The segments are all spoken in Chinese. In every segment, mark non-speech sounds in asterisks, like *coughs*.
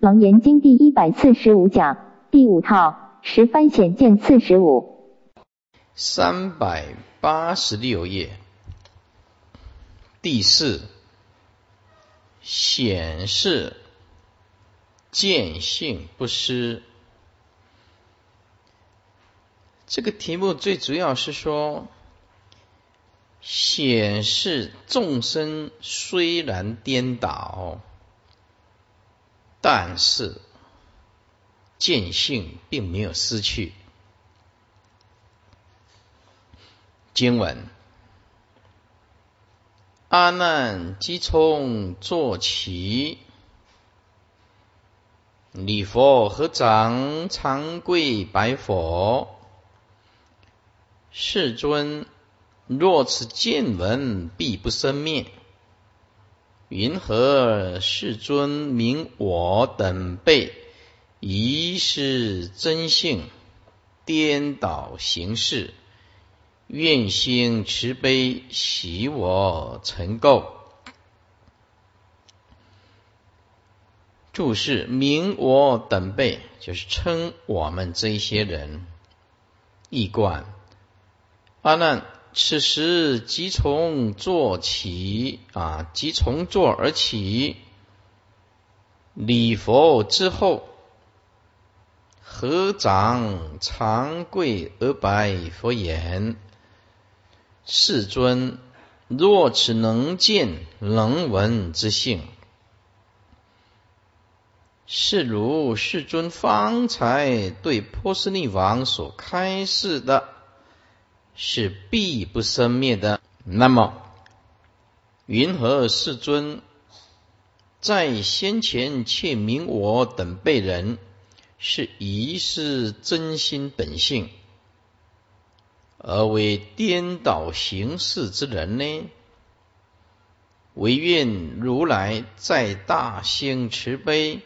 楞严经第一百四十五讲第五套十番显见四十五，三百八十六页，第四显示见性不失。这个题目最主要是说，显示众生虽然颠倒。但是见性并没有失去。经文：阿难即从坐起，礼佛合掌，长跪白佛：“世尊，若此见闻必不生灭。”云何世尊名我等辈疑是真性，颠倒行事，愿心慈悲，喜我成垢。注释：名我等辈，就是称我们这些人。一观阿难。此时即从坐起啊，即从坐而起，礼佛之后，合掌长跪而拜佛言：“世尊，若此能见能闻之性，是如世尊方才对波斯匿王所开示的。”是必不生灭的。那么，云何世尊在先前却明我等辈人是疑是真心本性，而为颠倒行事之人呢？唯愿如来在大兴慈悲，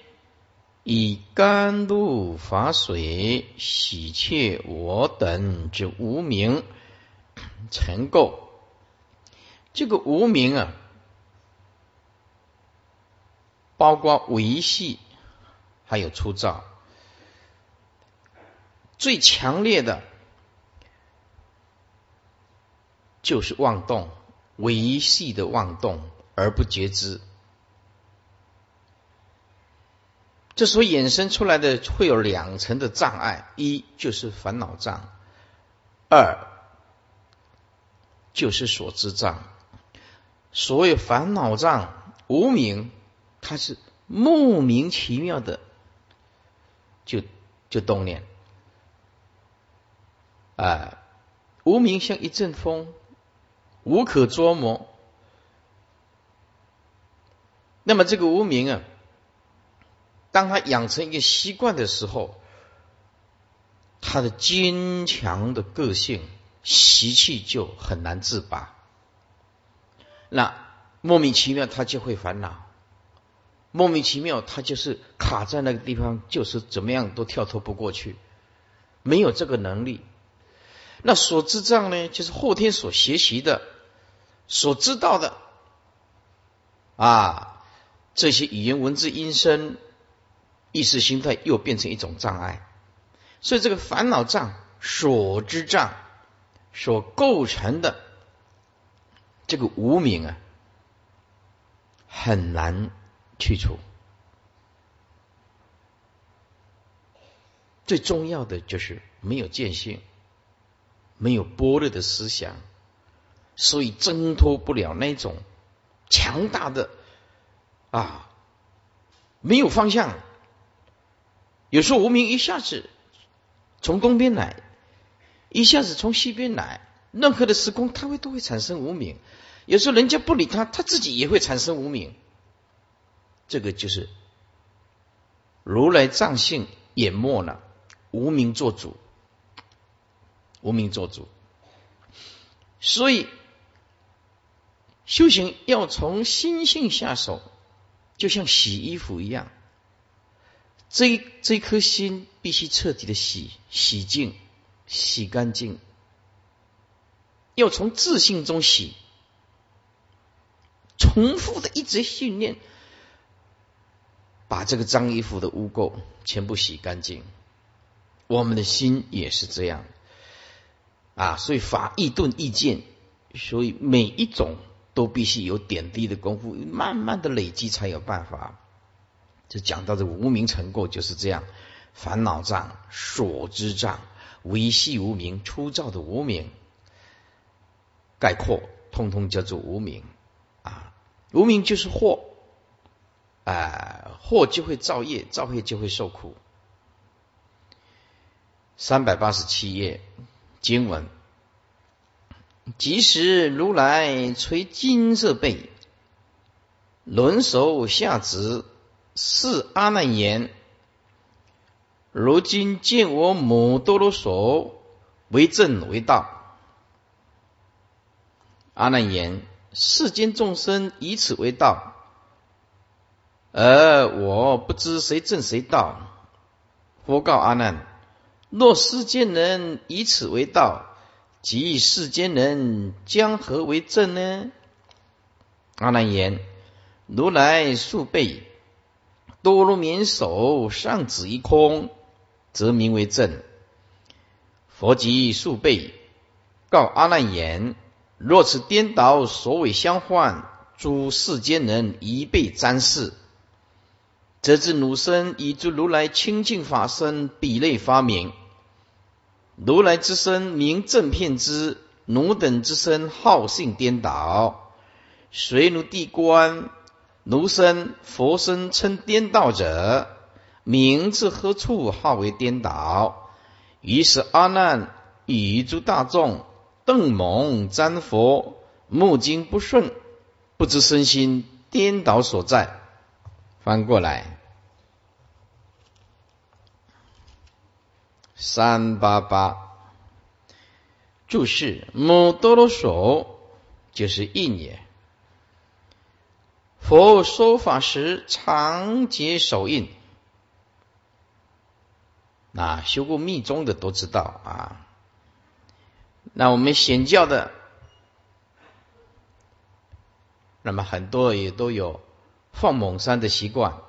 以甘露法水洗切我等之无名。成垢，这个无名啊，包括维系，还有粗糙，最强烈的，就是妄动，维系的妄动而不觉知，这所衍生出来的会有两层的障碍：一就是烦恼障，二。就是所知障，所谓烦恼障、无名，它是莫名其妙的，就就动念，啊，无名像一阵风，无可捉摸。那么这个无名啊，当他养成一个习惯的时候，他的坚强的个性。习气就很难自拔，那莫名其妙他就会烦恼，莫名其妙他就是卡在那个地方，就是怎么样都跳脱不过去，没有这个能力。那所知障呢，就是后天所学习的、所知道的啊，这些语言文字音声、意识形态又变成一种障碍，所以这个烦恼障、所知障。所构成的这个无名啊，很难去除。最重要的就是没有见性，没有般若的思想，所以挣脱不了那种强大的啊，没有方向。有时候无名一下子从东边来。一下子从西边来，任何的时空，它会都会产生无名。有时候人家不理他，他自己也会产生无名。这个就是如来藏性淹没了，无名做主，无名做主。所以修行要从心性下手，就像洗衣服一样，这这颗心必须彻底的洗洗净。洗干净，要从自信中洗，重复的一直训练，把这个脏衣服的污垢全部洗干净。我们的心也是这样。啊，所以法意顿意见，所以每一种都必须有点滴的功夫，慢慢的累积才有办法。就讲到这无名成垢就是这样，烦恼障、所知障、维系无名、粗糙的无名，概括通通叫做无名啊。无名就是祸，啊，祸就会造业，造业就会受苦。三百八十七页经文，即使如来垂金色背，轮手下执。是阿难言：如今见我母多罗所为正为道。阿难言：世间众生以此为道，而我不知谁正谁道。佛告阿难：若世间人以此为道，即世间人将何为正呢？阿难言：如来数倍。多如绵手上指一空，则名为正。佛即数倍告阿难言：若此颠倒，所谓相换，诸世间人一被沾视，则知汝身以诸如来清净法身比类发明。如来之身名正片之，汝等之身好性颠倒，随汝地观。奴身佛身称颠倒者，名字何处号为颠倒？于是阿难与诸大众邓蒙瞻佛，目睛不顺，不知身心颠倒所在。翻过来，三八八注释：母多罗手就是印也。佛说法时常结手印，啊修过密宗的都知道啊。那我们显教的，那么很多也都有放猛山的习惯，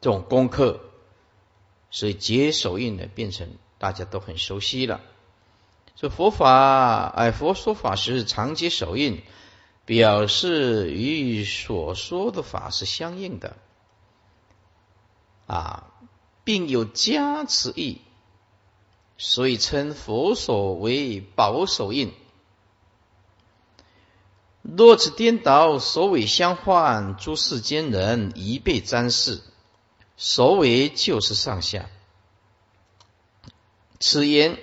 这种功课，所以结手印呢，变成大家都很熟悉了。这佛法，哎，佛说法时常结手印。表示与所说的法是相应的啊，并有加持意，所以称佛所为保守印。若此颠倒，首尾相换，诸世间人一被沾视。首尾就是上下。此言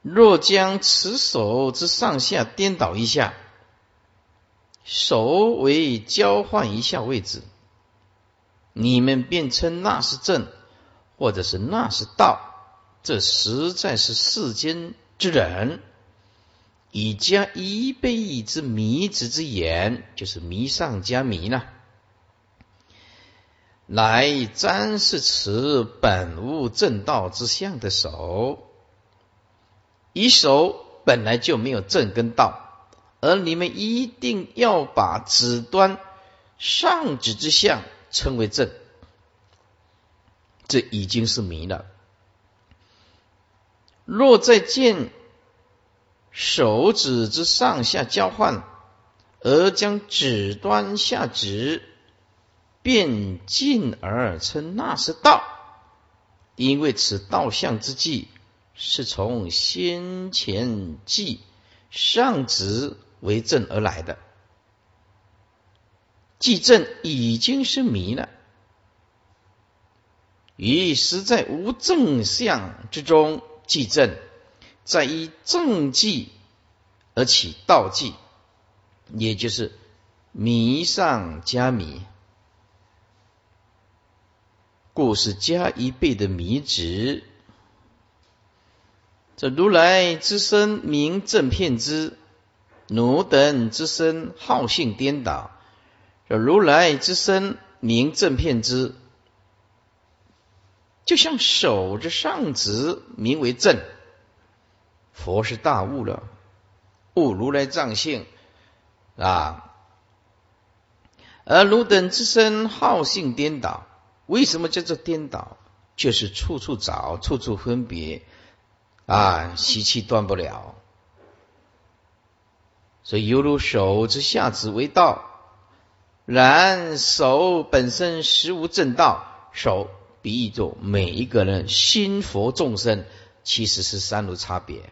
若将此手之上下颠倒一下。手为交换一下位置，你们便称那是正，或者是那是道，这实在是世间之人以加一倍之迷之之言，就是迷上加迷呢，来瞻视此本无正道之相的手，一手本来就没有正跟道。而你们一定要把指端上指之相称为正，这已经是迷了。若再见手指之上下交换，而将指端下指，便进而称那是道，因为此道相之际，是从先前记上指。为正而来的，即正已经是迷了，于实在无正相之中，即正在以正记而起道记，也就是迷上加迷，故是加一倍的迷值。这如来之身名正片之。奴等之身好性颠倒，如来之身名正片之，就像手之上指名为正。佛是大悟了，悟如来藏性啊，而汝等之身好性颠倒，为什么叫做颠倒？就是处处找，处处分别，啊，习气断不了。所以犹如手之下之为道，然手本身实无正道。手比喻作每一个人心佛众生，其实是三路差别。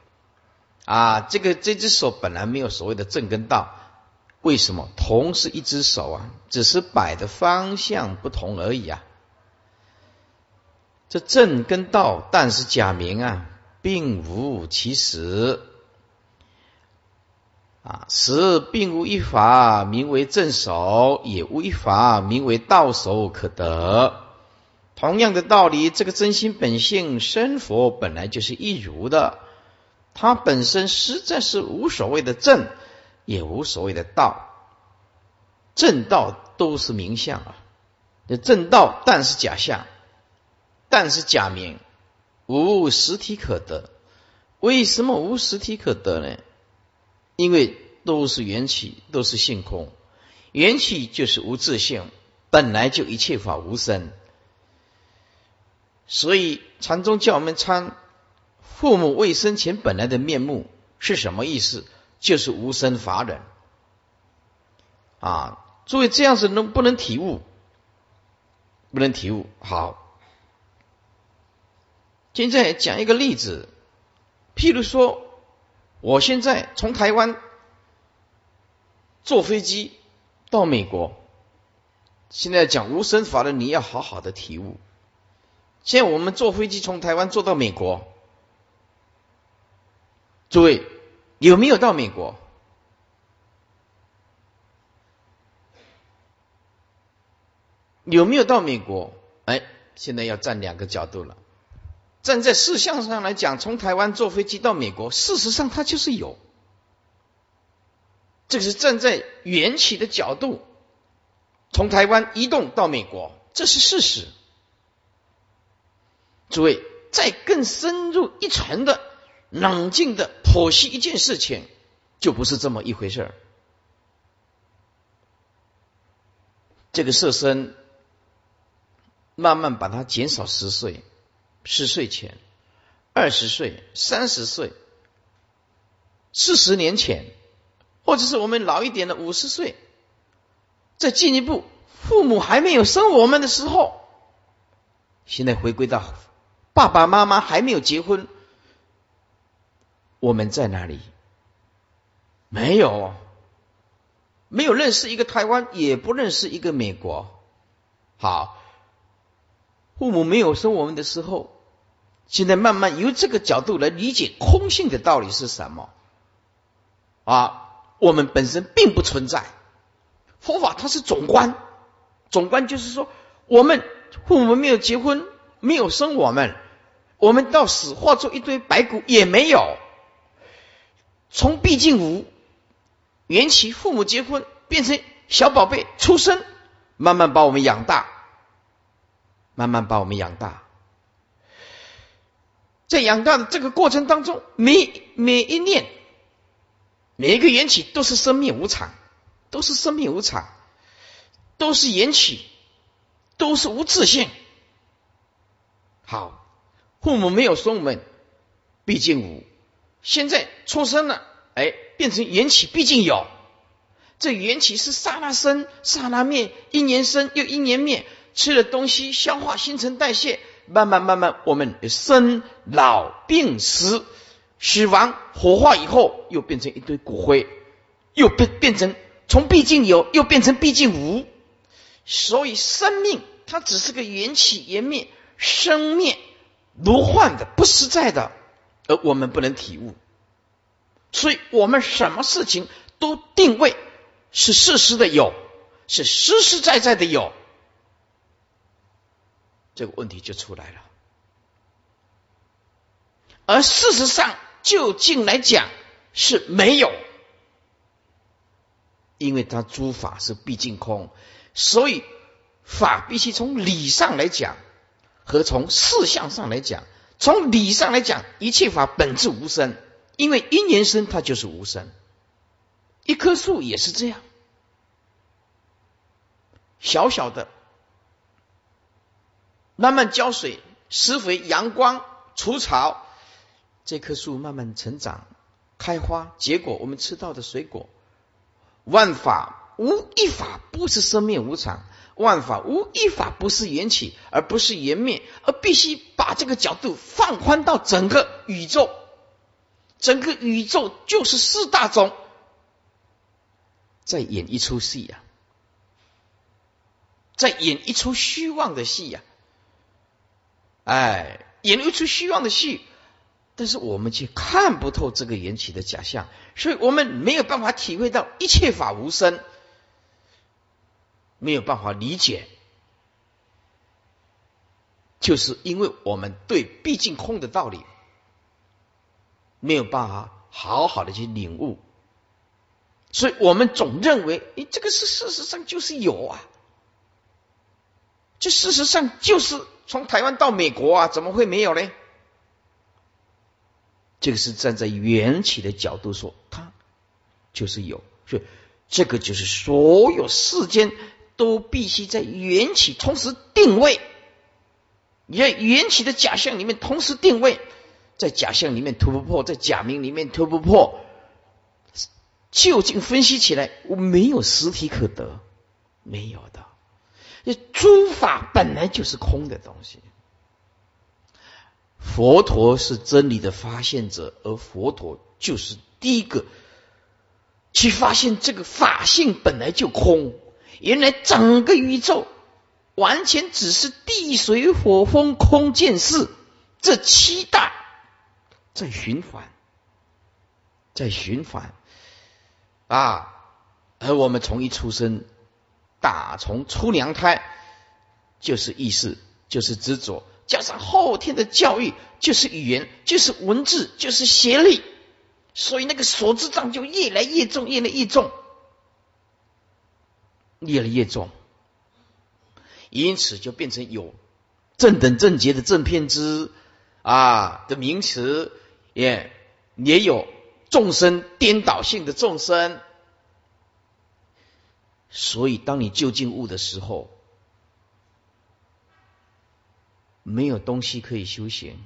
啊，这个这只手本来没有所谓的正跟道，为什么？同是一只手啊，只是摆的方向不同而已啊。这正跟道，但是假名啊，并无其实。啊，实并无一法名为正手，也无一法名为道手可得。同样的道理，这个真心本性生佛本来就是一如的，它本身实在是无所谓的正，也无所谓的道。正道都是名相啊，这正道但是假象，但是假名，无实体可得。为什么无实体可得呢？因为都是缘起，都是性空，缘起就是无自性，本来就一切法无生。所以禅宗叫我们参父母未生前本来的面目是什么意思？就是无生法忍啊！诸位这样子能不能体悟？不能体悟。好，现在讲一个例子，譬如说。我现在从台湾坐飞机到美国，现在讲无生法的，你要好好的体悟。现在我们坐飞机从台湾坐到美国，诸位有没有到美国？有没有到美国？哎，现在要站两个角度了。站在事项上来讲，从台湾坐飞机到美国，事实上它就是有。这个是站在缘起的角度，从台湾移动到美国，这是事实。诸位，再更深入一层的、冷静的剖析一件事情，就不是这么一回事儿。这个色身慢慢把它减少十岁。十岁前，二十岁、三十岁、四十年前，或者是我们老一点的五十岁，再进一步，父母还没有生我们的时候，现在回归到爸爸妈妈还没有结婚，我们在哪里？没有，没有认识一个台湾，也不认识一个美国。好。父母没有生我们的时候，现在慢慢由这个角度来理解空性的道理是什么？啊，我们本身并不存在。佛法它是总观，总观就是说，我们父母没有结婚，没有生我们，我们到死化作一堆白骨也没有。从毕竟无缘起，父母结婚变成小宝贝出生，慢慢把我们养大。慢慢把我们养大，在养大的这个过程当中，每每一念、每一个缘起都是生命无常，都是生命无常，都是缘起，都是无自性。好，父母没有生我们，毕竟无；现在出生了，哎，变成缘起，毕竟有。这缘起是刹那生，刹那灭，一年生又一年灭。吃的东西，消化、新陈代谢，慢慢慢慢，我们生老病死，死亡火化以后，又变成一堆骨灰，又变变成从毕竟有，又变成毕竟无。所以生命它只是个缘起缘灭，生灭如幻的，不实在的，而我们不能体悟。所以我们什么事情都定位是事实的有，是实实在在的有。这个问题就出来了，而事实上，就近来讲是没有，因为它诸法是毕竟空，所以法必须从理上来讲，和从事相上来讲。从理上来讲，一切法本质无生，因为因缘生，它就是无生。一棵树也是这样，小小的，慢慢浇水、施肥、阳光、除草，这棵树慢慢成长、开花、结果，我们吃到的水果。万法无一法不是生灭无常，万法无一法不是缘起，而不是缘灭，而必须把这个角度放宽到整个宇宙，整个宇宙就是四大种，在演一出戏呀，在演一出虚妄的戏呀，哎，演一出虚妄的戏。但是我们却看不透这个缘起的假象，所以我们没有办法体会到一切法无生，没有办法理解，就是因为我们对毕竟空的道理。没有办法好好的去领悟，所以我们总认为，诶，这个是事实上就是有啊，这事实上就是从台湾到美国啊，怎么会没有呢？这个是站在缘起的角度说，它就是有，所以这个就是所有世间都必须在缘起同时定位，你在缘起的假象里面同时定位，在假象里面突不破，在假名里面突不破，究竟分析起来，我没有实体可得，没有的，这诸法本来就是空的东西。佛陀是真理的发现者，而佛陀就是第一个去发现这个法性本来就空。原来整个宇宙完全只是地水火风空见识这七大在循环，在循环啊！而我们从一出生，打从出娘胎就是意识，就是执着。加上后天的教育，就是语言，就是文字，就是协力，所以那个所知障就越来越重，越来越重，越来越重，因此就变成有正等正觉的正片之啊的名词，也也有众生颠倒性的众生，所以当你就近悟的时候。没有东西可以修行，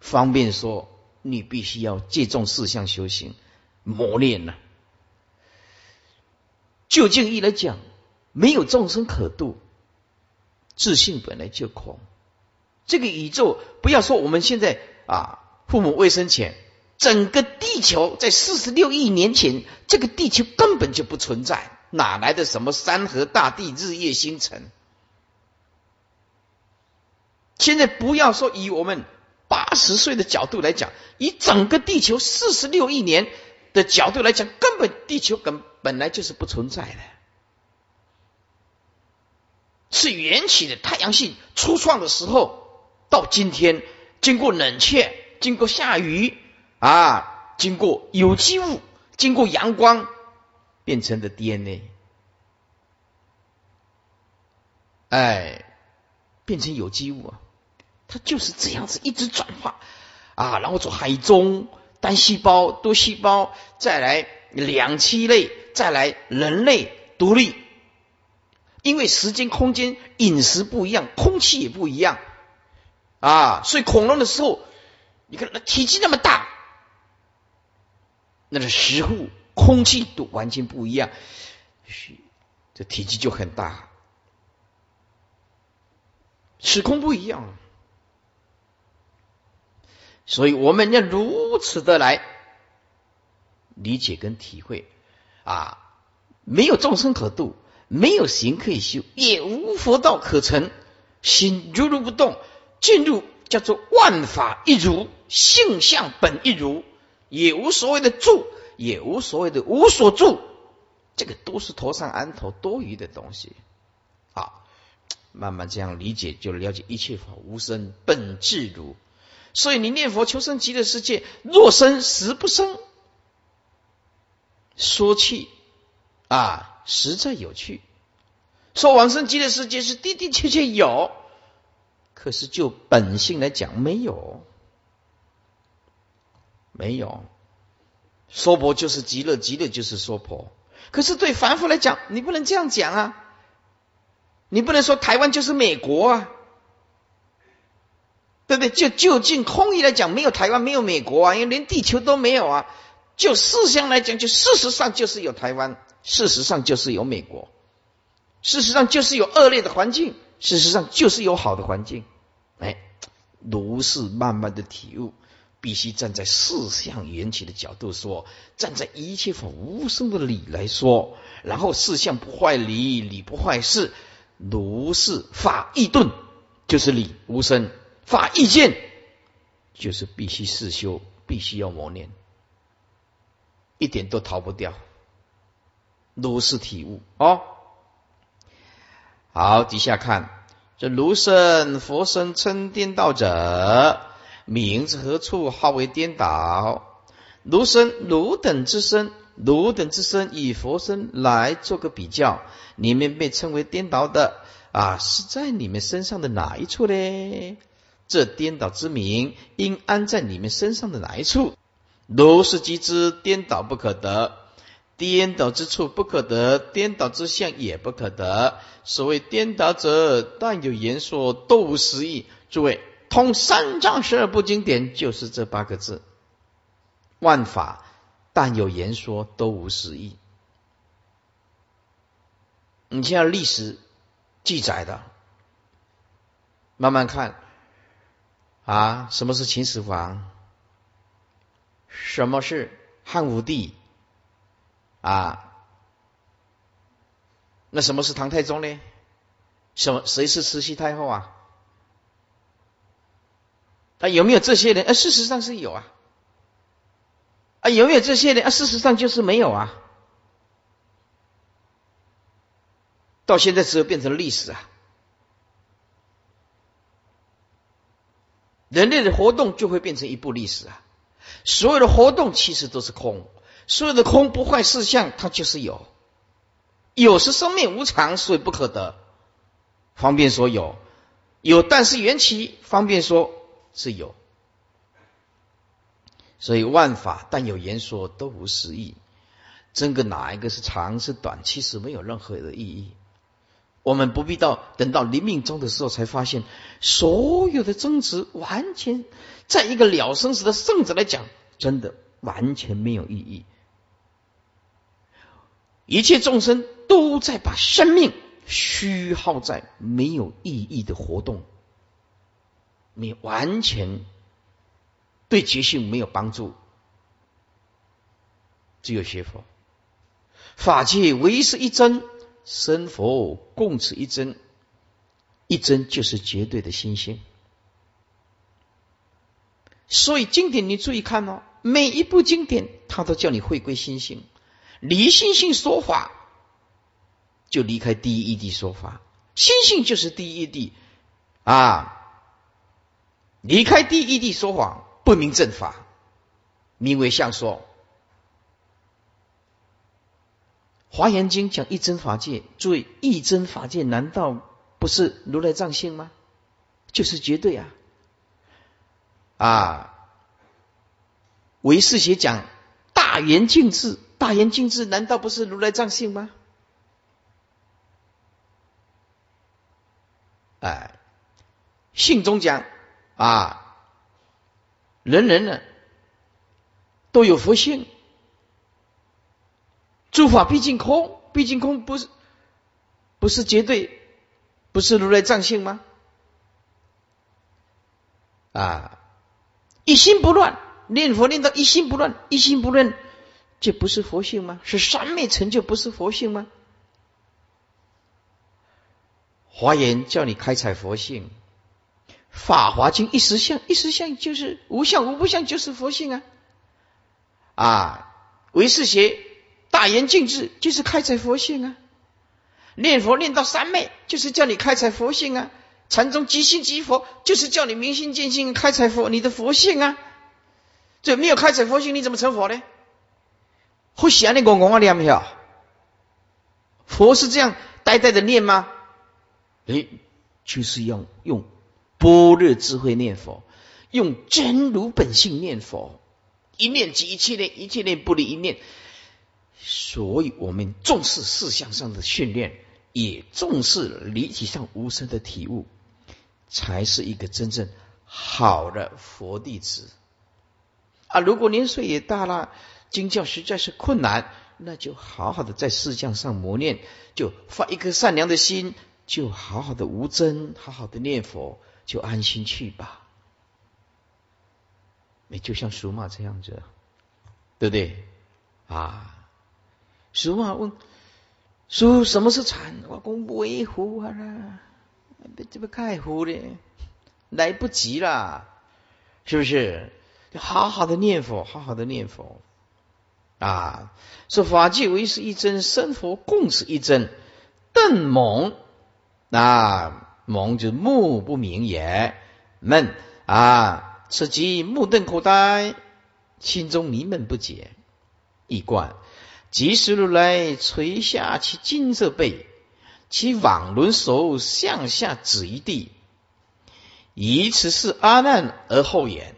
方便说，你必须要借重四项修行磨练呢。就近义来讲，没有众生可度，自信本来就空。这个宇宙，不要说我们现在啊，父母未生前，整个地球在四十六亿年前，这个地球根本就不存在，哪来的什么山河大地、日月星辰？现在不要说以我们八十岁的角度来讲，以整个地球四十六亿年的角度来讲，根本地球根本来就是不存在的，是缘起的太阳系初创的时候，到今天经过冷却、经过下雨啊、经过有机物、经过阳光变成的 DNA，哎，变成有机物啊。它就是这样子一直转化啊，然后从海中单细胞、多细胞，再来两栖类，再来人类独立。因为时间、空间、饮食不一样，空气也不一样啊，所以恐龙的时候，你看那体积那么大，那个食物、空气都完全不一样，这体积就很大，时空不一样。所以我们要如此的来理解跟体会啊，没有众生可度，没有行可以修，也无佛道可成。心如如不动，进入叫做万法一如，性相本一如，也无所谓的住，也无所谓的无所住，这个都是头上安头多余的东西。啊，慢慢这样理解，就了解一切法无生，本自如。所以你念佛求生极乐世界，若生实不生，说去啊，实在有趣；说往生极乐世界是的的确确有，可是就本性来讲没有，没有。娑婆就是极乐，极乐就是娑婆。可是对凡夫来讲，你不能这样讲啊！你不能说台湾就是美国啊，对不对？就就近空义来讲，没有台湾，没有美国啊，因为连地球都没有啊。就事相来讲，就事实上就是有台湾，事实上就是有美国，事实上就是有恶劣的环境，事实上就是有好的环境。哎，如是慢慢的体悟。必须站在四相缘起的角度说，站在一切法无生的理来说，然后四相不坏理，理不坏事，如是法意顿就是理无生，法意见就是必须四修，必须要磨练，一点都逃不掉，如是体悟哦。好，底下看这如生佛生称颠倒者。名字何处号为颠倒？如身如等之身，如等之身以佛身来做个比较，你们被称为颠倒的啊，是在你们身上的哪一处呢？这颠倒之名应安在你们身上的哪一处？如是即知颠倒不可得，颠倒之处不可得，颠倒之相也不可得。所谓颠倒者，但有言说，都无实义。诸位。通三藏十二部经典就是这八个字，万法但有言说，都无实义。你现在历史记载的，慢慢看啊，什么是秦始皇？什么是汉武帝？啊，那什么是唐太宗呢？什么谁是慈禧太后啊？啊，有没有这些人？啊，事实上是有啊。啊，有没有这些人？啊，事实上就是没有啊。到现在只有变成历史啊。人类的活动就会变成一部历史啊。所有的活动其实都是空，所有的空不坏事相，它就是有。有是生命无常，所以不可得。方便说有，有但是缘起，方便说。是有，所以万法但有言说都无实义。争个哪一个是长是短，其实没有任何的意义。我们不必到等到临命终的时候才发现，所有的争执完全在一个了生死的圣者来讲，真的完全没有意义。一切众生都在把生命虚耗在没有意义的活动。你完全对觉性没有帮助，只有学佛，法界唯是一真，生佛共此一真，一真就是绝对的心性。所以经典你注意看哦，每一部经典它都叫你回归心性，离心性说法，就离开第一义地说法，心性就是第一义谛啊。离开第一地说谎，不明正法，名为相说。华严经讲一真法界，注意一真法界难道不是如来藏性吗？就是绝对啊！啊，唯识学讲大圆净智，大圆净智难道不是如来藏性吗？哎，信中讲。啊，人人呢都有佛性，诸法毕竟空，毕竟空不是不是绝对，不是如来藏性吗？啊，一心不乱，念佛念到一心不乱，一心不乱，这不是佛性吗？是三昧成就，不是佛性吗？华严叫你开采佛性。法华经一时相，一时相就是无相，无不相就是佛性啊！啊，唯识学大言净智就是开采佛性啊！念佛念到三昧就是叫你开采佛性啊！禅宗即心即佛就是叫你明心见性，开采佛你的佛性啊！这没有开采佛性，你怎么成佛呢？会想那个我啊，念不晓？佛是这样呆呆的念吗？哎，就是要用。般若智慧念佛，用真如本性念佛，一念即一切念，一切念不离一念。所以我们重视事项上的训练，也重视离体上无声的体悟，才是一个真正好的佛弟子啊！如果年岁也大了，经教实在是困难，那就好好的在事项上磨练，就发一颗善良的心，就好好的无争，好好的念佛，就安心去吧。你就像属马这样子，对不对啊？俗话问：“叔什么是禅？”我讲不为糊啊啦，这不开糊的，来不及了，是不是？好好的念佛，好好的念佛啊！说法界唯是一真，生佛共是一真。邓蒙啊，蒙就目不明也，闷啊，此即目瞪口呆，心中迷闷不解，一贯。即时如来垂下其金色背，其网轮手向下指一地，以此是阿难而后言。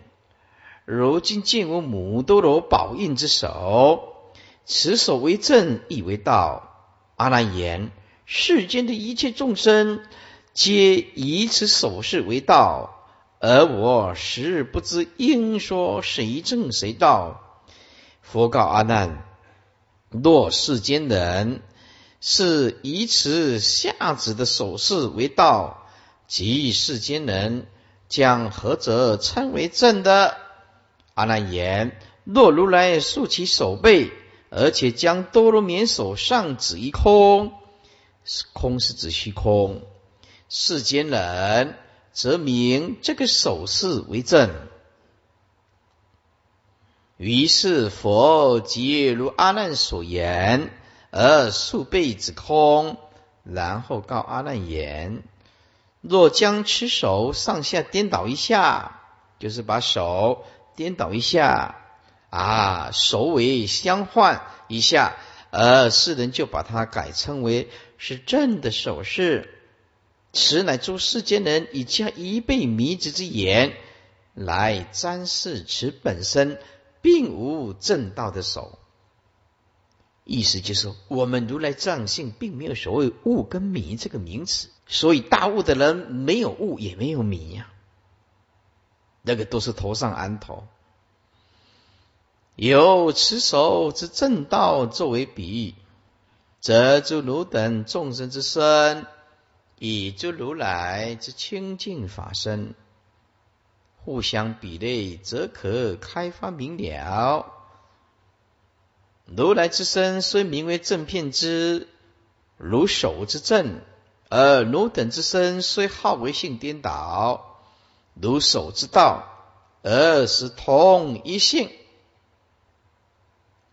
如今见我母多罗宝印之手，此手为正，亦为道。阿难言：世间的一切众生，皆以此手势为道，而我时不知应说谁正谁道。佛告阿难。若世间人是以此下指的手势为道，即世间人将何者称为正的？阿难言：若如来竖起手背，而且将多罗绵手上指一空，空是指虚空，世间人则名这个手势为正。于是佛即如阿难所言，而数辈子空，然后告阿难言：若将持手上下颠倒一下，就是把手颠倒一下，啊，手尾相换一下，而世人就把它改称为是正的手势。此乃诸世间人以加一倍迷之之言来瞻视此本身。并无正道的手，意思就是我们如来藏性并没有所谓悟跟迷这个名词，所以大悟的人没有悟也没有迷呀，那个都是头上安头。有持手之正道作为比喻，则诸如等众生之身，以诸如来之清净法身。互相比类，则可开发明了。如来之身虽名为正片之，如手之正；而汝等之身虽号为性颠倒，如手之道，而是同一性。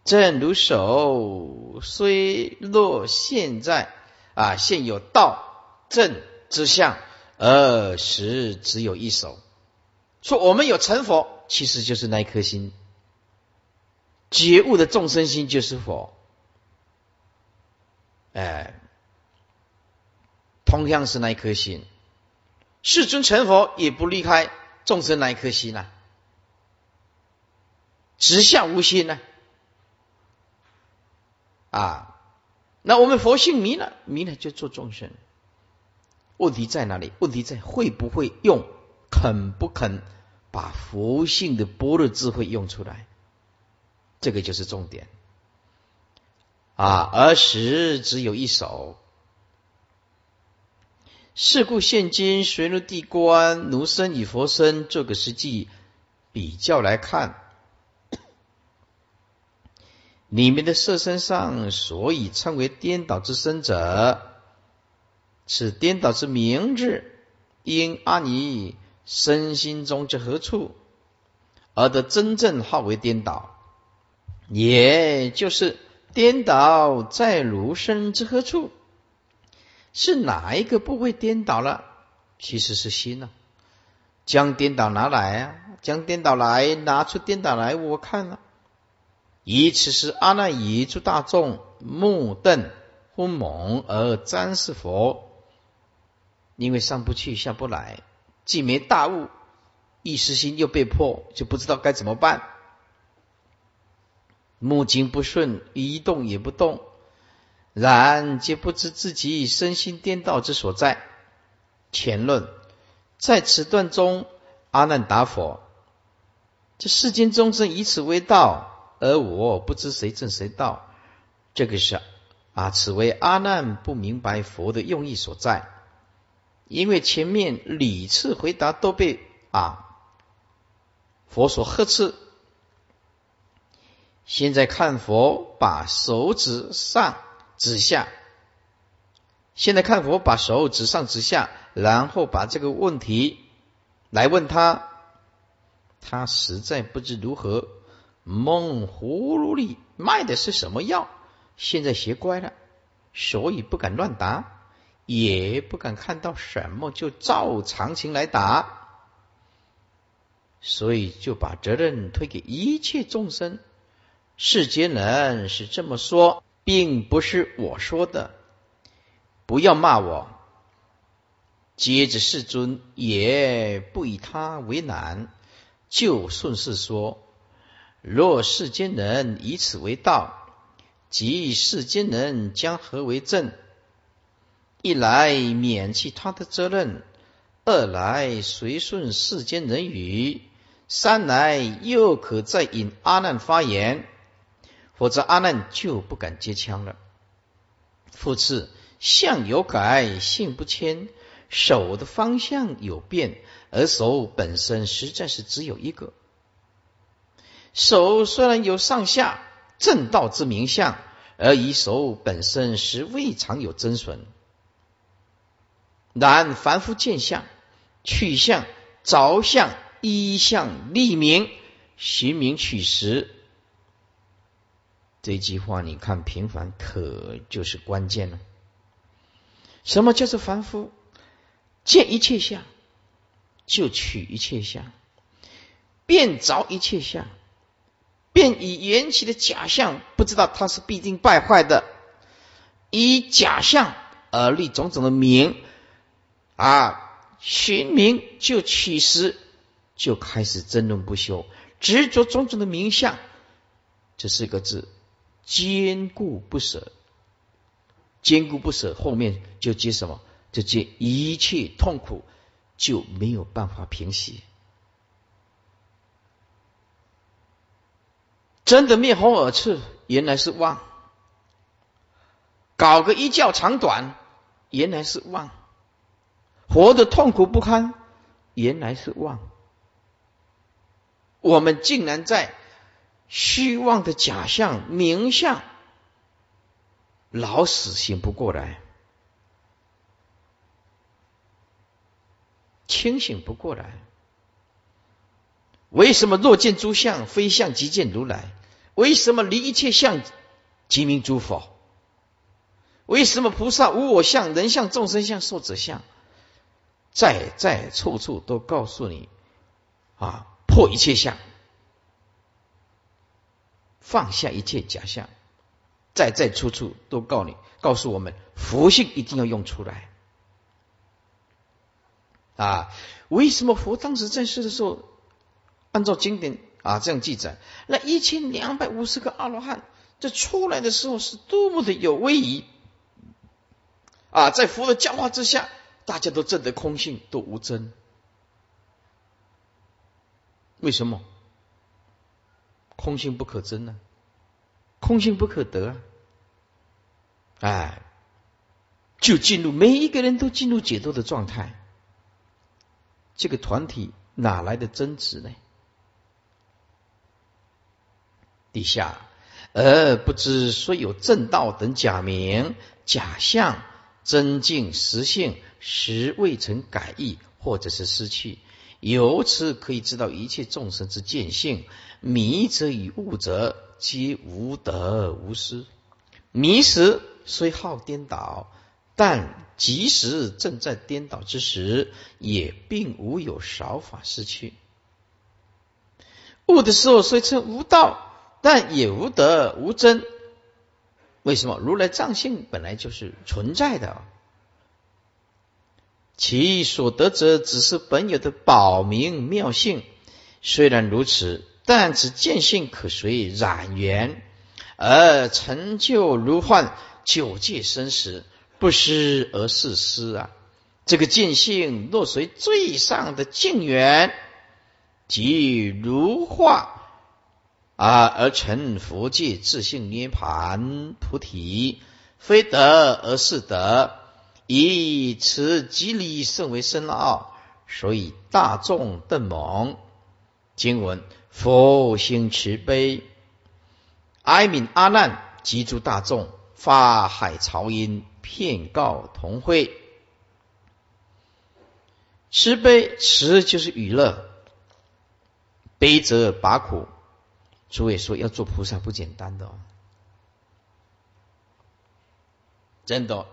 正如手虽若现在啊现有道正之相，而实只有一手。说我们有成佛，其实就是那一颗心，觉悟的众生心就是佛。哎，同样是那一颗心，世尊成佛也不离开众生那一颗心呐，直下无心呢。啊，那我们佛性迷了，迷了就做众生。问题在哪里？问题在会不会用，肯不肯？把佛性的般若智慧用出来，这个就是重点啊！而时只有一首，是故现今随如地观奴身与佛身做个实际比较来看，里面的色身上所以称为颠倒之身者，此颠倒之名字，因阿尼。身心中之何处，而得真正号为颠倒，也就是颠倒在如身之何处？是哪一个部位颠倒了？其实是心呢。将颠倒拿来啊，将颠倒来，拿出颠倒来，我看了。以此是阿难以诸大众目瞪昏蒙而瞻视佛，因为上不去下不来。既没大悟，一时心又被迫，就不知道该怎么办。目睛不顺，一动也不动，然皆不知自己身心颠倒之所在。前论在此段中，阿难达佛：这世间众生以此为道，而我不知谁正谁道。这个是啊，此为阿难不明白佛的用意所在。因为前面屡次回答都被啊佛所呵斥。现在看佛把手指上指下，现在看佛把手指上指下，然后把这个问题来问他，他实在不知如何，蒙葫芦里卖的是什么药？现在学乖了，所以不敢乱答，也不敢看到什么就照常情来答，所以就把责任推给一切众生。世间人是这么说，并不是我说的，不要骂我。接着世尊也不以他为难，就顺势说：若世间人以此为道，即世间人将何为正？一来免去他的责任，二来随顺世间人语，三来又可再引阿难发言。否则阿难就不敢接枪了。复次，相有改，性不迁，手的方向有变，而手本身实在是只有一个。手虽然有上下正道之名相，而以手本身实未尝有真损。然凡夫见相、取相、着相、依相立名，寻名取实。这句话，你看平凡可就是关键了。什么叫做凡夫？见一切相就取一切相，变着一切相，便以缘起的假象，不知道它是必定败坏的，以假象而立种种的名啊，寻名就起时，就开始争论不休，执着种种的名相，这四个字。坚固不舍，坚固不舍，后面就接什么？就接一切痛苦就没有办法平息。真的面红耳赤，原来是妄；搞个一觉长短，原来是妄；活得痛苦不堪，原来是妄。我们竟然在。虚妄的假象、名相，老死醒不过来，清醒不过来。为什么若见诸相，非相即见如来？为什么离一切相，即名诸佛？为什么菩萨无我相、人相、众生相、寿者相？在在处处都告诉你啊，破一切相。放下一切假象，在在处处都告你，告诉我们，佛性一定要用出来啊！为什么佛当时在世的时候，按照经典啊这样记载，那一千两百五十个阿罗汉在出来的时候是多么的有威仪啊！在佛的教化之下，大家都证得空性，都无真。为什么？空性不可真呢，空性不可得啊！哎，就进入每一个人都进入解脱的状态。这个团体哪来的真执呢？底下而不知虽有正道等假名、假象，真境实性实未曾改易，或者是失去。由此可以知道一切众生之见性。迷则与悟则皆无得无失。迷时虽好颠倒，但即使正在颠倒之时，也并无有少法失去。悟的时候虽称无道，但也无得无真。为什么？如来藏性本来就是存在的，其所得者只是本有的宝明妙性。虽然如此。但此见性可随染缘，而成就如幻九界生死，不思而是思啊！这个见性若随最上的境缘，即如化啊，而成佛界自性涅盘菩提，非得而是得，以此即理甚为深奥，所以大众邓蒙经文佛心慈悲，哀悯阿难及诸大众，法海潮音，遍告同会。慈悲，慈就是娱乐，悲则拔苦。所以说要做菩萨不简单的哦，真的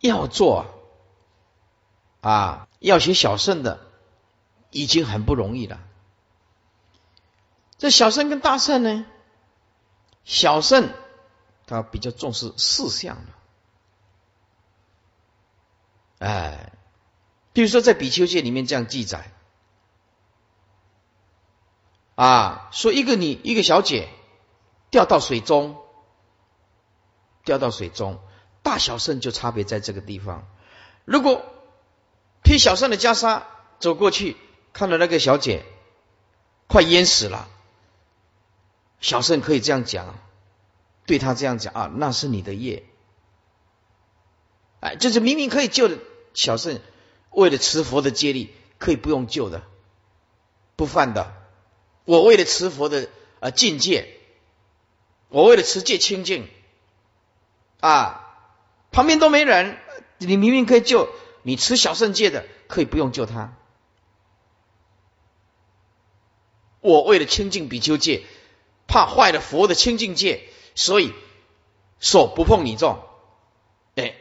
要做啊！要学小圣的已经很不容易了。这小圣跟大圣呢？小圣他比较重视四项的。哎，比如说在比丘戒里面这样记载，啊，说一个女一个小姐掉到水中，掉到水中，大小圣就差别在这个地方。如果披小圣的袈裟走过去，看到那个小姐快淹死了，小圣可以这样讲，对他这样讲啊，那是你的业，哎，就是明明可以救的。小圣为了持佛的戒律，可以不用救的，不犯的。我为了持佛的呃境界，我为了持戒清净啊，旁边都没人，你明明可以救，你持小圣戒的可以不用救他。我为了清净比丘戒，怕坏了佛的清净戒，所以手不碰你众。哎。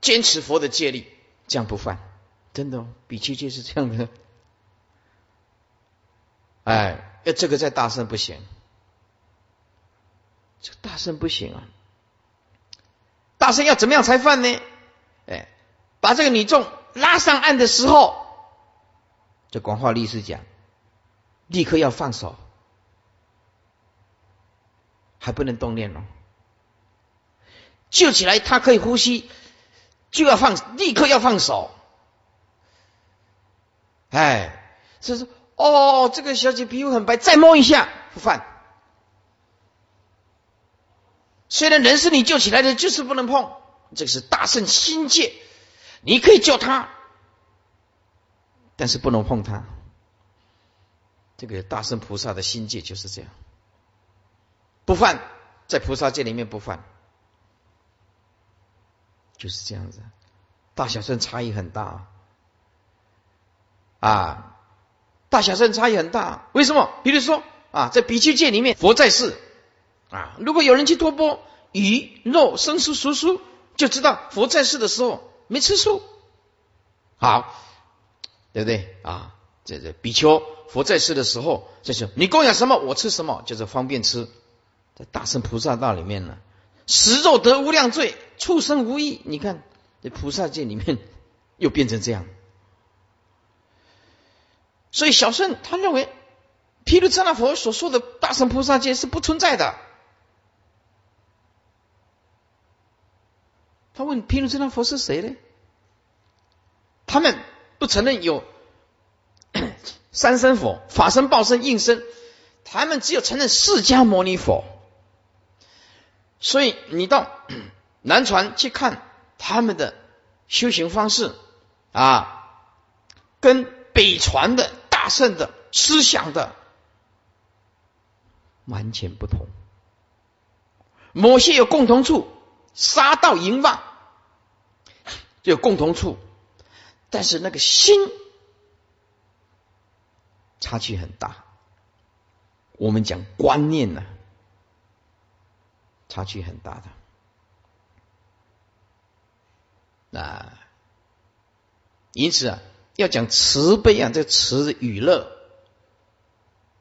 坚持佛的戒律，这样不犯，真的哦，比丘戒是这样的。哎，这个在大圣不行，这大圣不行啊！大圣要怎么样才犯呢？哎，把这个女众拉上岸的时候，这广化律师讲，立刻要放手，还不能动念哦，救起来他可以呼吸。就要放，立刻要放手。哎，这是哦，这个小姐皮肤很白，再摸一下不犯。虽然人是你救起来的，就是不能碰。这个是大圣心界，你可以救他，但是不能碰他。这个大圣菩萨的心界就是这样，不犯，在菩萨界里面不犯。就是这样子，大小圣差异很大啊，大小圣差异很大。为什么？比如说啊，在比丘界里面，佛在世啊，如果有人去托钵鱼肉生疏熟疏，就知道佛在世的时候没吃素。好，对不对啊？这这比丘佛在世的时候，就是你供养什么，我吃什么，就是方便吃。在大圣菩萨道里面呢。食肉得无量罪，畜生无益。你看，这菩萨界里面又变成这样。所以小圣他认为，毗卢遮那佛所说的大乘菩萨界是不存在的。他问毗卢遮那佛是谁呢？他们不承认有 *coughs* 三身佛、法身、报身、应身，他们只有承认释迦牟尼佛。所以你到 *coughs* 南传去看他们的修行方式啊，跟北传的大圣的思想的完全不同。某些有共同处，杀盗淫妄有共同处，但是那个心差距很大。我们讲观念呢。差距很大的，那，因此啊，要讲慈悲啊，这慈与乐，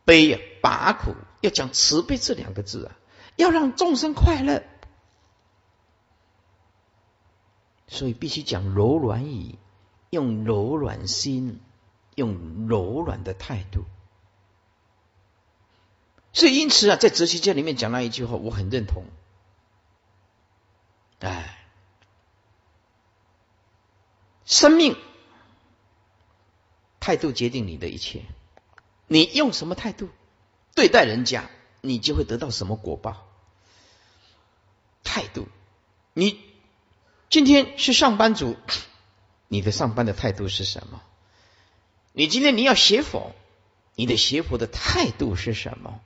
悲啊拔苦，要讲慈悲这两个字啊，要让众生快乐，所以必须讲柔软语，用柔软心，用柔软的态度。所以因此啊，在哲学家里面讲那一句话，我很认同。哎，生命态度决定你的一切。你用什么态度对待人家，你就会得到什么果报。态度，你今天是上班族，你的上班的态度是什么？你今天你要学佛，你的学佛的态度是什么？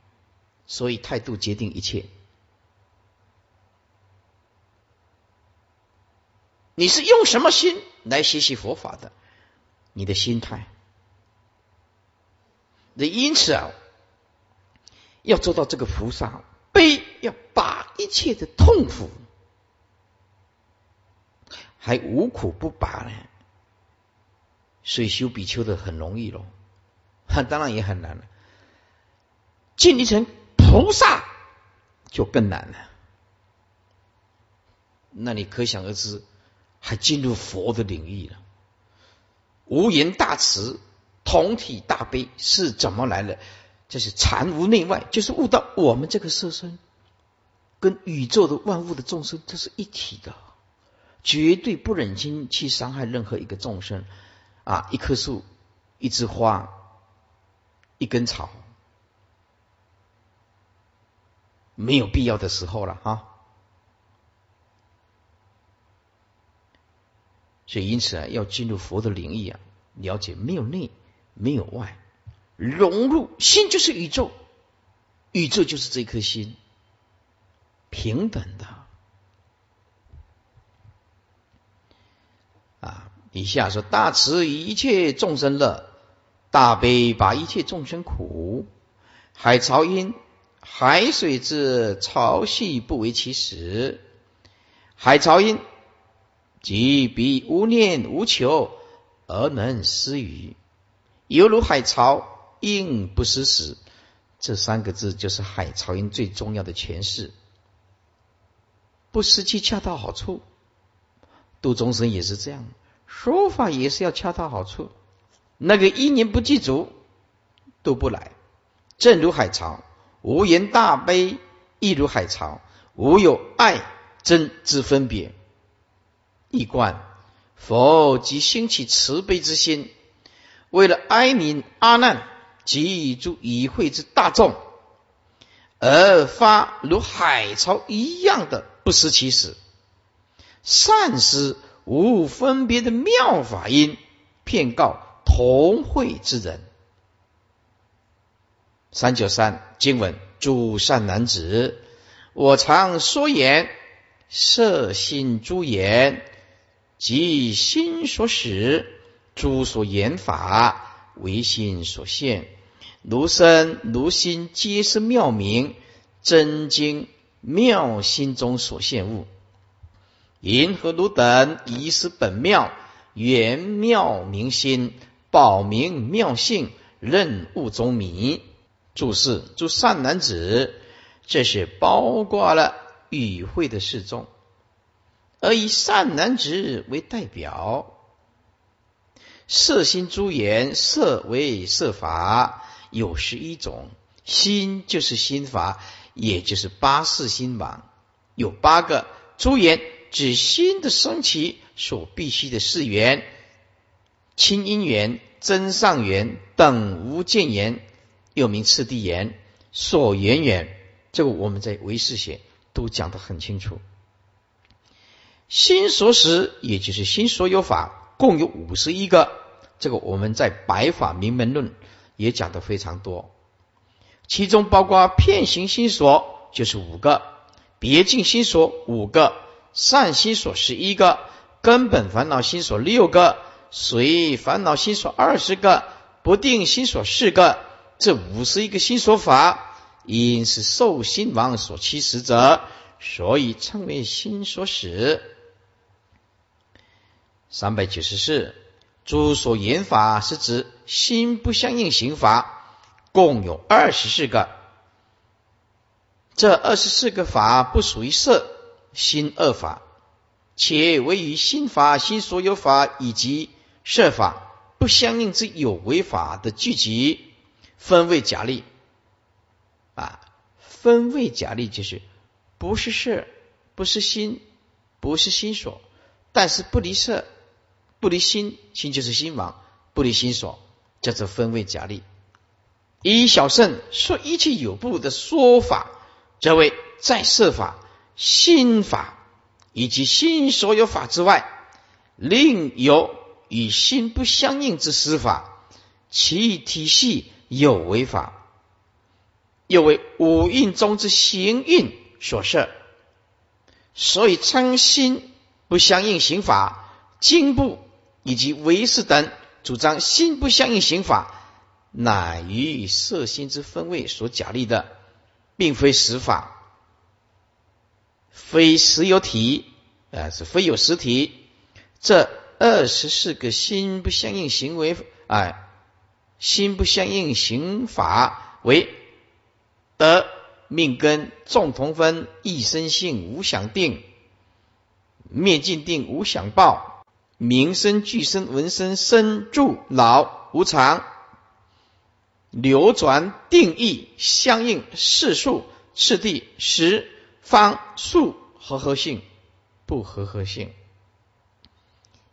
所以态度决定一切。你是用什么心来学习佛法的？你的心态。那因此啊，要做到这个菩萨悲，要把一切的痛苦还无苦不拔呢。所以修比丘的很容易喽，*laughs* 当然也很难了。进一层菩萨就更难了。那你可想而知，还进入佛的领域了。无言大慈，同体大悲是怎么来的？就是禅无内外，就是悟到我们这个色身跟宇宙的万物的众生，这是一体的，绝对不忍心去伤害任何一个众生。啊，一棵树，一枝花，一根草，没有必要的时候了哈。所以，因此啊，要进入佛的领域啊，了解没有内，没有外，融入心就是宇宙，宇宙就是这颗心，平等的。啊以下说：大慈一切众生乐，大悲把一切众生苦。海潮音海水之潮汐不为其实。海潮音即彼无念无求而能施予，犹如海潮应不失时。这三个字就是海潮音最重要的诠释。不失去恰到好处，度众生也是这样。说法也是要恰到好处，那个一年不记足都不来。正如海潮，无言大悲，亦如海潮，无有爱憎之分别。一观佛即兴起慈悲之心，为了哀悯阿难及诸与会之大众，而发如海潮一样的不失其时，善施。无分别的妙法音，骗告同会之人。三九三经文：诸善男子，我常说言：色心诸言，即心所使；诸所言法，唯心所现。如身如心，皆是妙明真经妙心中所现物。银河如等，遗失本妙，圆妙明心，保明妙性，任物中迷。注释：诸善男子，这是包括了与会的示众，而以善男子为代表。色心诸言，色为色法，有十一种，心就是心法，也就是八世心王，有八个诸言。指心的升起所必须的四缘、清因缘、真上缘等无间缘，又名次第缘、所缘缘。这个我们在唯识学都讲得很清楚。心所识，也就是心所有法，共有五十一个。这个我们在《白法明门论》也讲得非常多，其中包括片行心所，就是五个；别境心所五个。善心所十一个，根本烦恼心所六个，随烦恼心所二十个，不定心所四个，这五十一个心所法，因是受心王所驱使者，所以称为心所使。三百九十四，诸所言法是指心不相应行法，共有二十四个，这二十四个法不属于色。心二法，且为与心法、心所有法以及设法不相应之有为法的聚集，分为假立。啊，分位假立就是不是色，不是心，不是心所，但是不离色，不离心，心就是心王，不离心所，叫做分位假立。以小圣说一切有部的说法，则为在色法、心法以及心所有法之外，另有与心不相应之施法，其体系有为法，又为五蕴中之行运所设，所以称心不相应行法。经不以及唯识等主张心不相应行法。乃于色心之分位所假立的，并非实法，非实有体，啊，是非有实体。这二十四个心不相应行为，啊，心不相应行法为得命根众同分一生性无想定灭尽定无想报名生俱生闻生生住老无常。流转定义相应世数次第时方数合合性不合合性，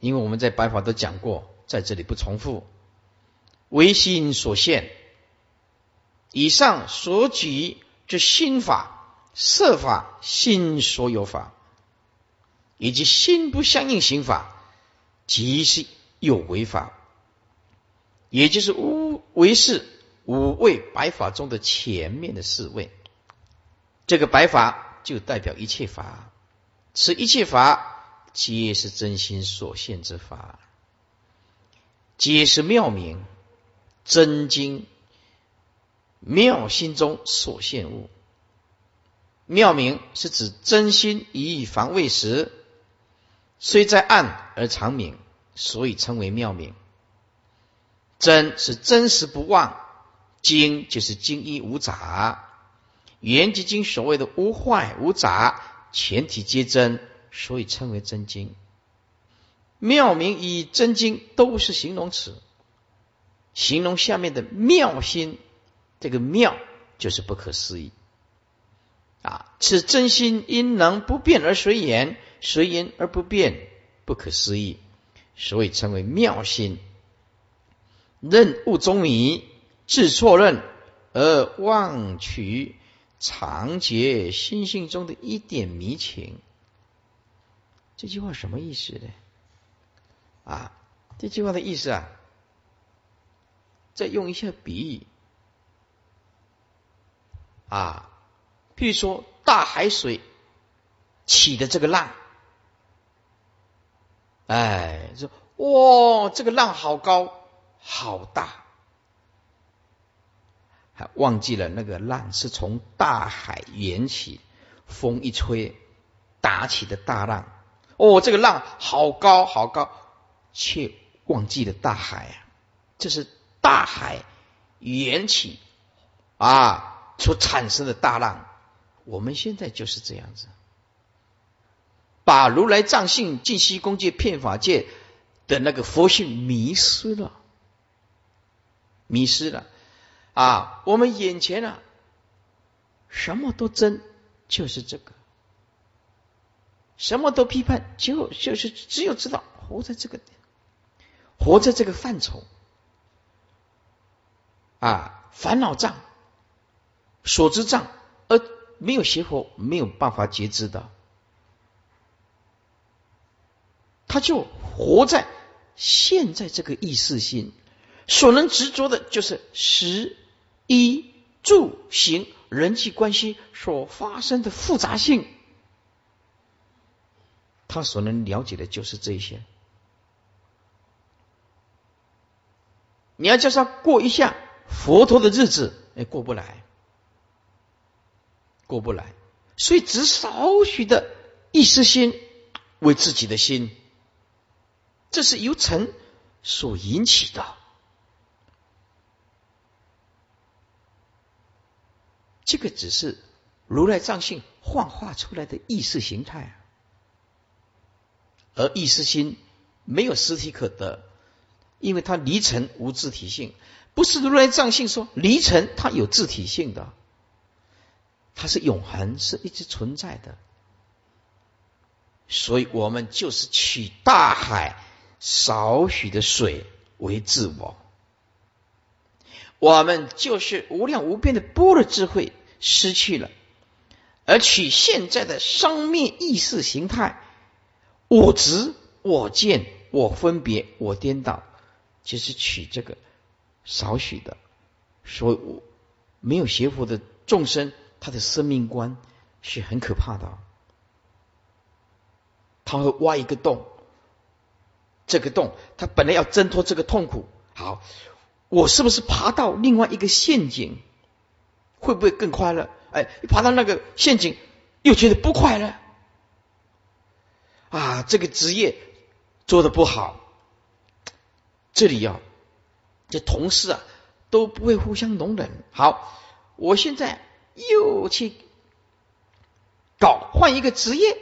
因为我们在白法都讲过，在这里不重复。唯心所现，以上所举之心法、色法、心所有法，以及心不相应行法，即是有为法，也就是无为是。五位白法中的前面的四位，这个白法就代表一切法，此一切法皆是真心所现之法，皆是妙明真经妙心中所现物。妙明是指真心以防卫时，虽在暗而常明，所以称为妙明。真是真实不忘。经就是经一无杂，圆寂经所谓的无坏无杂，全体皆真，所以称为真经。妙明与真经都是形容词，形容下面的妙心，这个妙就是不可思议啊！此真心因能不变而随缘，随缘而不变，不可思议，所以称为妙心。任物中迷。自错认而忘取常觉心性中的一点迷情，这句话什么意思呢？啊，这句话的意思啊，再用一下比喻啊，譬如说大海水起的这个浪，哎，说哇，这个浪好高好大。还忘记了那个浪是从大海缘起，风一吹打起的大浪。哦，这个浪好高好高，却忘记了大海啊！这是大海缘起啊所产生的大浪。我们现在就是这样子，把如来藏性、净息公界、骗法界的那个佛性迷失了，迷失了。啊，我们眼前啊，什么都真，就是这个；什么都批判，就就是只有知道活在这个，活在这个范畴。啊，烦恼障、所知障，而没有邪佛，没有办法觉知的，他就活在现在这个意识心所能执着的，就是十。一住行人际关系所发生的复杂性，他所能了解的就是这些。你要叫他过一下佛陀的日子，哎，过不来，过不来。所以，只少许的意识心为自己的心，这是由尘所引起的。这个只是如来藏性幻化出来的意识形态，而意识心没有实体可得，因为它离尘无自体性。不是如来藏性说离尘它有自体性的，它是永恒，是一直存在的。所以我们就是取大海少许的水为自我，我们就是无量无边的波的智慧失去了，而取现在的生命意识形态，我执、我见、我分别、我颠倒，就是取这个少许的，所以我没有学佛的众生，他的生命观是很可怕的。他会挖一个洞，这个洞他本来要挣脱这个痛苦，好，我是不是爬到另外一个陷阱，会不会更快乐？哎，一爬到那个陷阱，又觉得不快乐，啊，这个职业做的不好，这里啊，这同事啊都不会互相容忍。好，我现在又去搞换一个职业。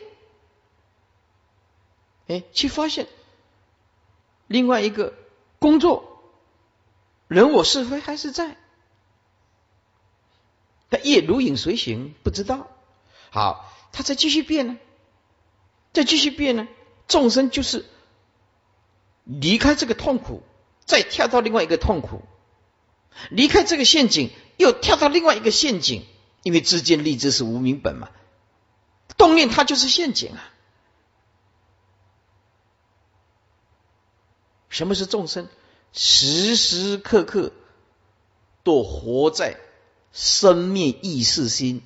哎，去发现另外一个工作，人我是非还是在，他业如影随形，不知道。好，他再继续变呢，再继续变呢，众生就是离开这个痛苦，再跳到另外一个痛苦，离开这个陷阱，又跳到另外一个陷阱，因为自见立志是无名本嘛，动念它就是陷阱啊。什么是众生？时时刻刻都活在生灭意识心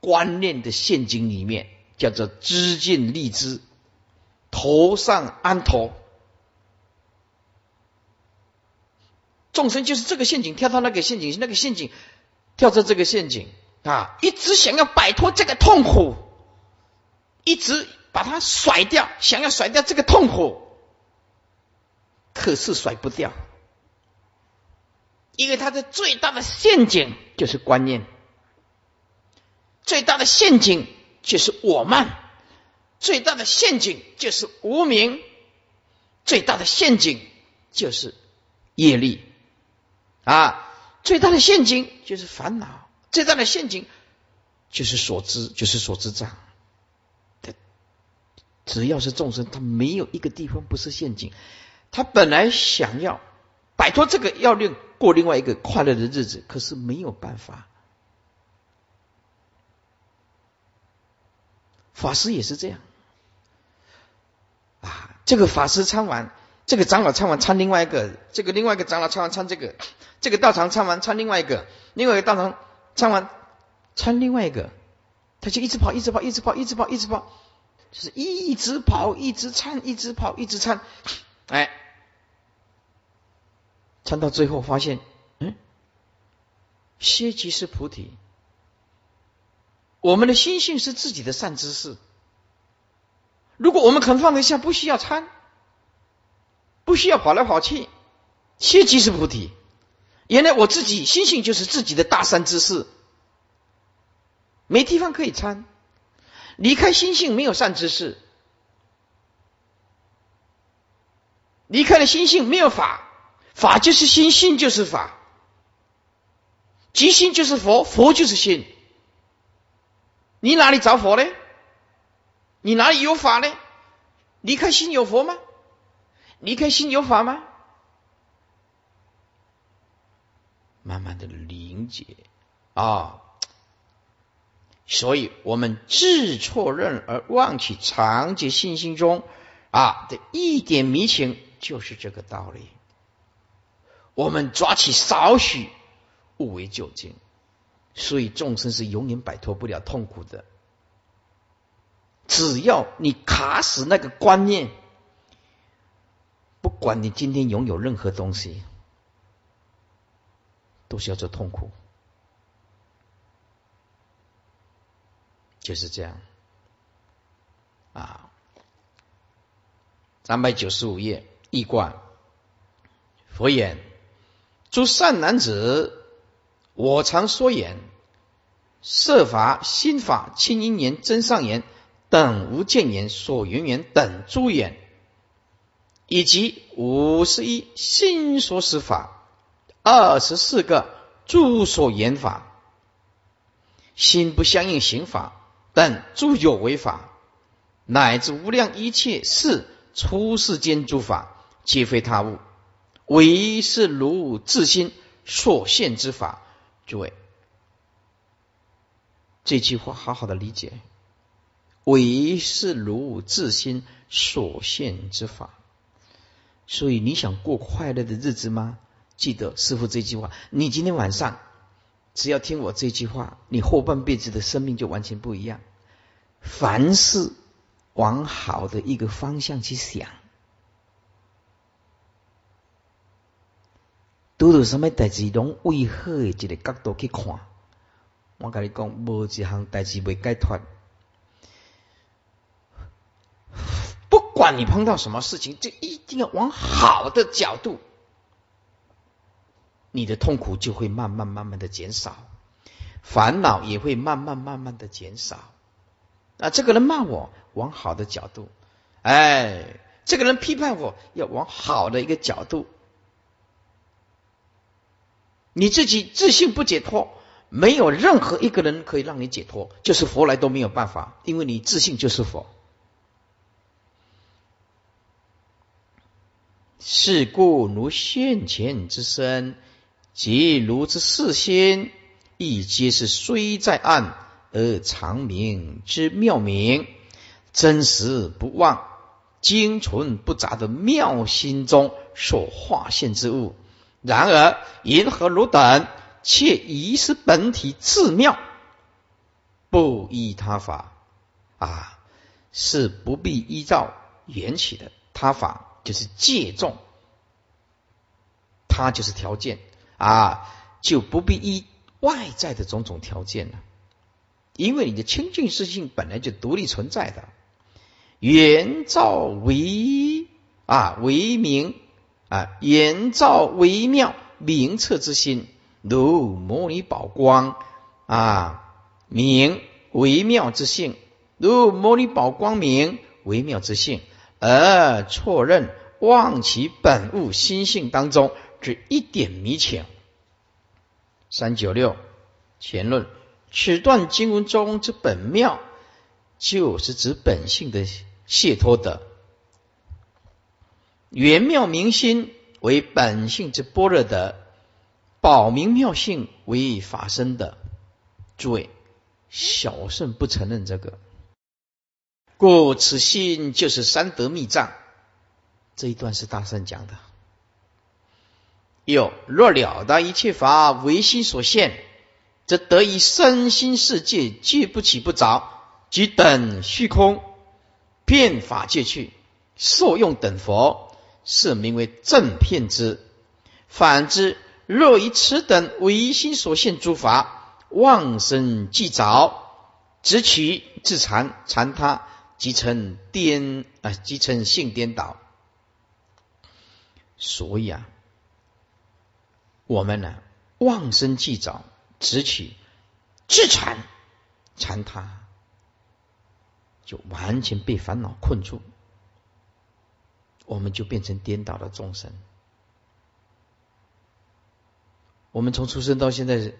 观念的陷阱里面，叫做知见立知，头上安头。众生就是这个陷阱，跳到那个陷阱，那个陷阱跳到这个陷阱啊，一直想要摆脱这个痛苦，一直把它甩掉，想要甩掉这个痛苦。可是甩不掉，因为它的最大的陷阱就是观念，最大的陷阱就是我慢，最大的陷阱就是无名，最大的陷阱就是业力。啊，最大的陷阱就是烦恼，最大的陷阱就是所知，就是所知障。只要是众生，他没有一个地方不是陷阱。他本来想要摆脱这个要令过另外一个快乐的日子，可是没有办法。法师也是这样啊，这个法师参完，这个长老参完参另外一个，这个另外一个长老参完参这个，这个道场参完参另外一个，另外一个道场参完参另外一个，他就一直跑，一直跑，一直跑，一直跑，一直跑，就是一直跑，一直参，一直跑，一直参，哎。参到最后发现，嗯，歇即是菩提。我们的心性是自己的善知识。如果我们肯放得下，不需要参，不需要跑来跑去，歇即是菩提。原来我自己心性就是自己的大善知识，没地方可以参。离开心性没有善知识，离开了心性没有法。法就是心，心就是法，即心就是佛，佛就是心。你哪里找佛呢？你哪里有法呢？离开心有佛吗？离开心有法吗？慢慢的理解啊，所以我们自错认而忘记长劫信心中啊的一点迷情，就是这个道理。我们抓起少许，物为究竟，所以众生是永远摆脱不了痛苦的。只要你卡死那个观念，不管你今天拥有任何东西，都是要做痛苦，就是这样。啊，三百九十五页，易观佛言。诸善男子，我常说言：设法、心法、清音言、真上言等无见言、所缘言等诸言，以及五十一心所使法、二十四个诸所言法，心不相应行法，但诸有为法，乃至无量一切事出世间诸法，皆非他物，唯是如自心所现之法。诸位，这句话好好的理解，唯是如自心所现之法。所以你想过快乐的日子吗？记得师傅这句话，你今天晚上只要听我这句话，你后半辈子的生命就完全不一样。凡事往好的一个方向去想，都有什么代志拢为好一个角度去看。我跟你讲，无一项代志未解脱。不管你碰到什么事情，就一定要往好的角度。你的痛苦就会慢慢慢慢的减少，烦恼也会慢慢慢慢的减少。啊，这个人骂我，往好的角度；哎，这个人批判我，要往好的一个角度。你自己自信不解脱，没有任何一个人可以让你解脱，就是佛来都没有办法，因为你自信就是佛。是故如现前之身。即如之四心，亦皆是虽在暗而常明之妙明，真实不忘、精纯不杂的妙心中所化现之物。然而银河汝等，却疑是本体自妙，不依他法。啊，是不必依照缘起的他法，就是借重，它就是条件。啊，就不必依外在的种种条件了，因为你的清净实性本来就独立存在的，圆照为啊为明啊，言照微妙明澈之心，如摩尼宝光啊，明微妙之性，如摩尼宝光明微妙之性，而错认忘其本物心性当中。只一点迷浅。三九六前论，此段经文中之本妙，就是指本性的解脱的圆妙明心为本性之般若的保明妙性为法身的。诸位，小圣不承认这个，故此心就是三德密藏。这一段是大圣讲的。有若了达一切法唯心所现，则得以身心世界皆不起不着，即等虚空，遍法界去，受用等佛，是名为正片之。反之，若以此等唯心所现诸法妄生即着，执取自残残他，即成颠啊，即成性颠倒。所以啊。我们呢，妄生既早，执取自残残他，就完全被烦恼困住，我们就变成颠倒的众生。我们从出生到现在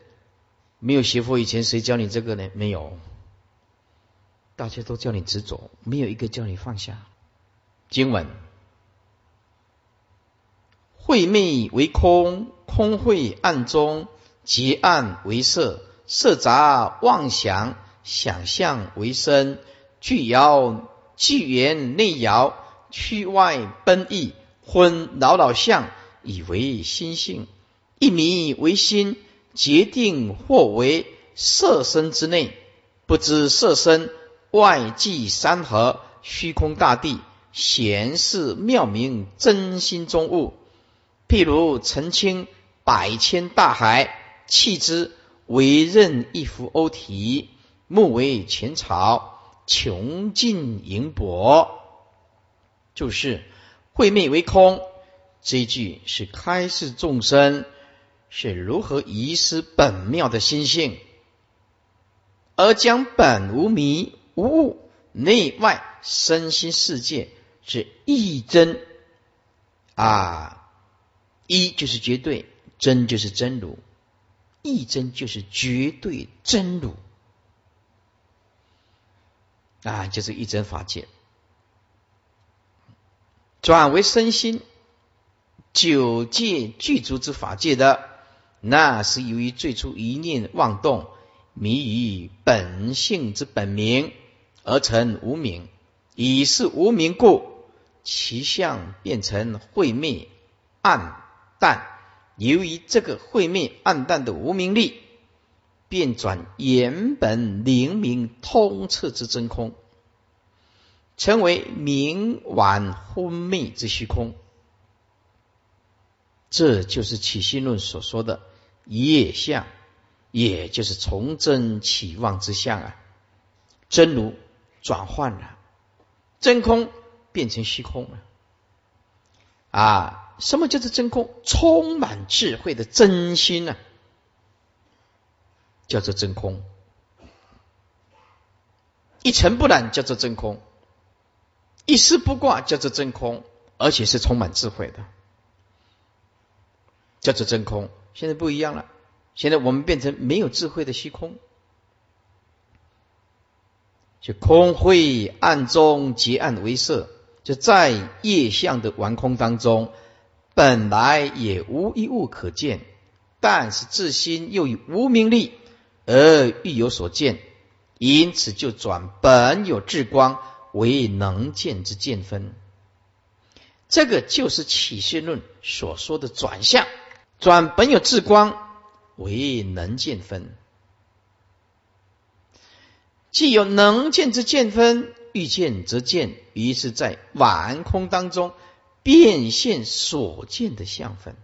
没有学佛以前，谁教你这个呢？没有，大家都叫你执着，没有一个叫你放下。经文。晦昧为空，空晦暗中，结暗为色，色杂妄想，想象为身，聚摇聚缘内摇，区外奔逸，昏扰扰相，以为心性；一迷为心，决定或为色身之内，不知色身外即山河虚空大地，显示妙明真心中物。譬如澄清百千大海，弃之为任一幅欧题，目为前朝，穷尽盈博。就是慧昧为空，这一句是开示众生是如何遗失本妙的心性，而将本无迷无物内外身心世界是一真啊。一就是绝对真，就是真如；一真就是绝对真如。啊，就是一真法界。转为身心九界具足之法界的，那是由于最初一念妄动，迷于本性之本名而成无名，以是无名故，其相变成晦昧暗淡。由于这个晦昧暗淡的无名力，变转原本灵明通彻之真空。成为明晚昏昧之虚空，这就是起心论所说的业相，也就是从真起妄之相啊。真如转换了，真空变成虚空了啊！什么叫做真空？充满智慧的真心呢？叫做真空，一尘不染叫做真空。一丝不挂叫做真空，而且是充满智慧的，叫做真空。现在不一样了，现在我们变成没有智慧的虚空，就空慧暗中结暗为色，就在业相的顽空当中，本来也无一物可见，但是自心又以无名力而欲有所见，因此就转本有智光。为能见之见分，这个就是起心论所说的转向，转本有智光为能见分，既有能见之见分，欲见则见，于是，在玩空当中变现所见的相分。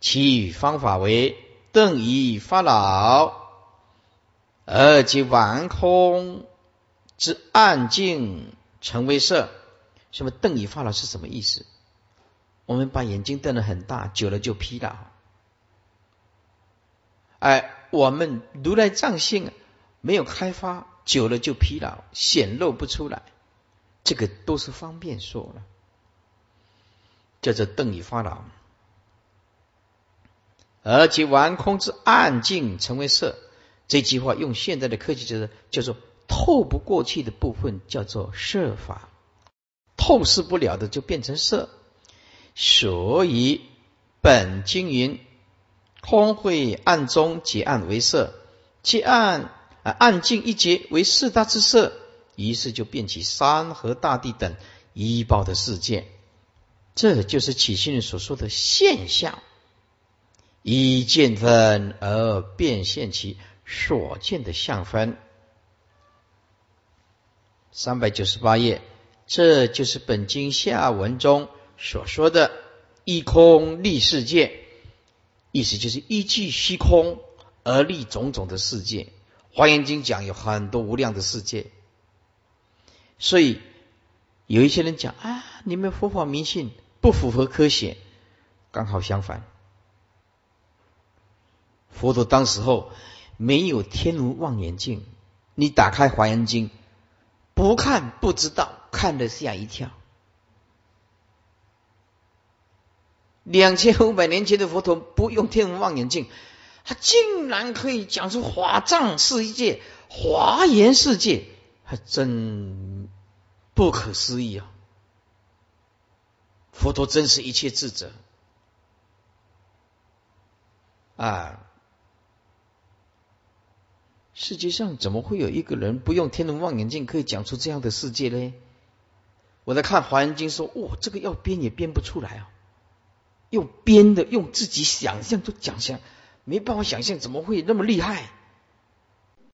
其方法为邓以发老，而即玩空。之暗境成为色，什么瞪以发老是什么意思？我们把眼睛瞪得很大，久了就疲劳。哎，我们如来藏性没有开发，久了就疲劳，显露不出来。这个都是方便说了，叫做瞪以发老，而且玩空之暗境成为色。这句话用现在的科技就是叫做。透不过去的部分叫做色法，透视不了的就变成色。所以本经云：空会暗中结暗为色，结暗啊暗境一结为四大之色，于是就变起山河大地等依报的世界。这就是起心人所说的现象，以见分而变现其所见的相分。三百九十八页，这就是本经下文中所说的“一空立世界”，意思就是依据虚空而立种种的世界。华严经讲有很多无量的世界，所以有一些人讲啊，你们佛法迷信不符合科学，刚好相反。佛陀当时候没有天文望远镜，你打开华严经。不看不知道，看了吓一跳。两千五百年前的佛陀不用天文望远镜，他竟然可以讲出华藏世界、华严世界，还真不可思议啊！佛陀真是一切智者啊！世界上怎么会有一个人不用天文望远镜可以讲出这样的世界呢？我在看《华严经》说，哇，这个要编也编不出来啊！用编的，用自己想象都讲象，没办法想象怎么会那么厉害。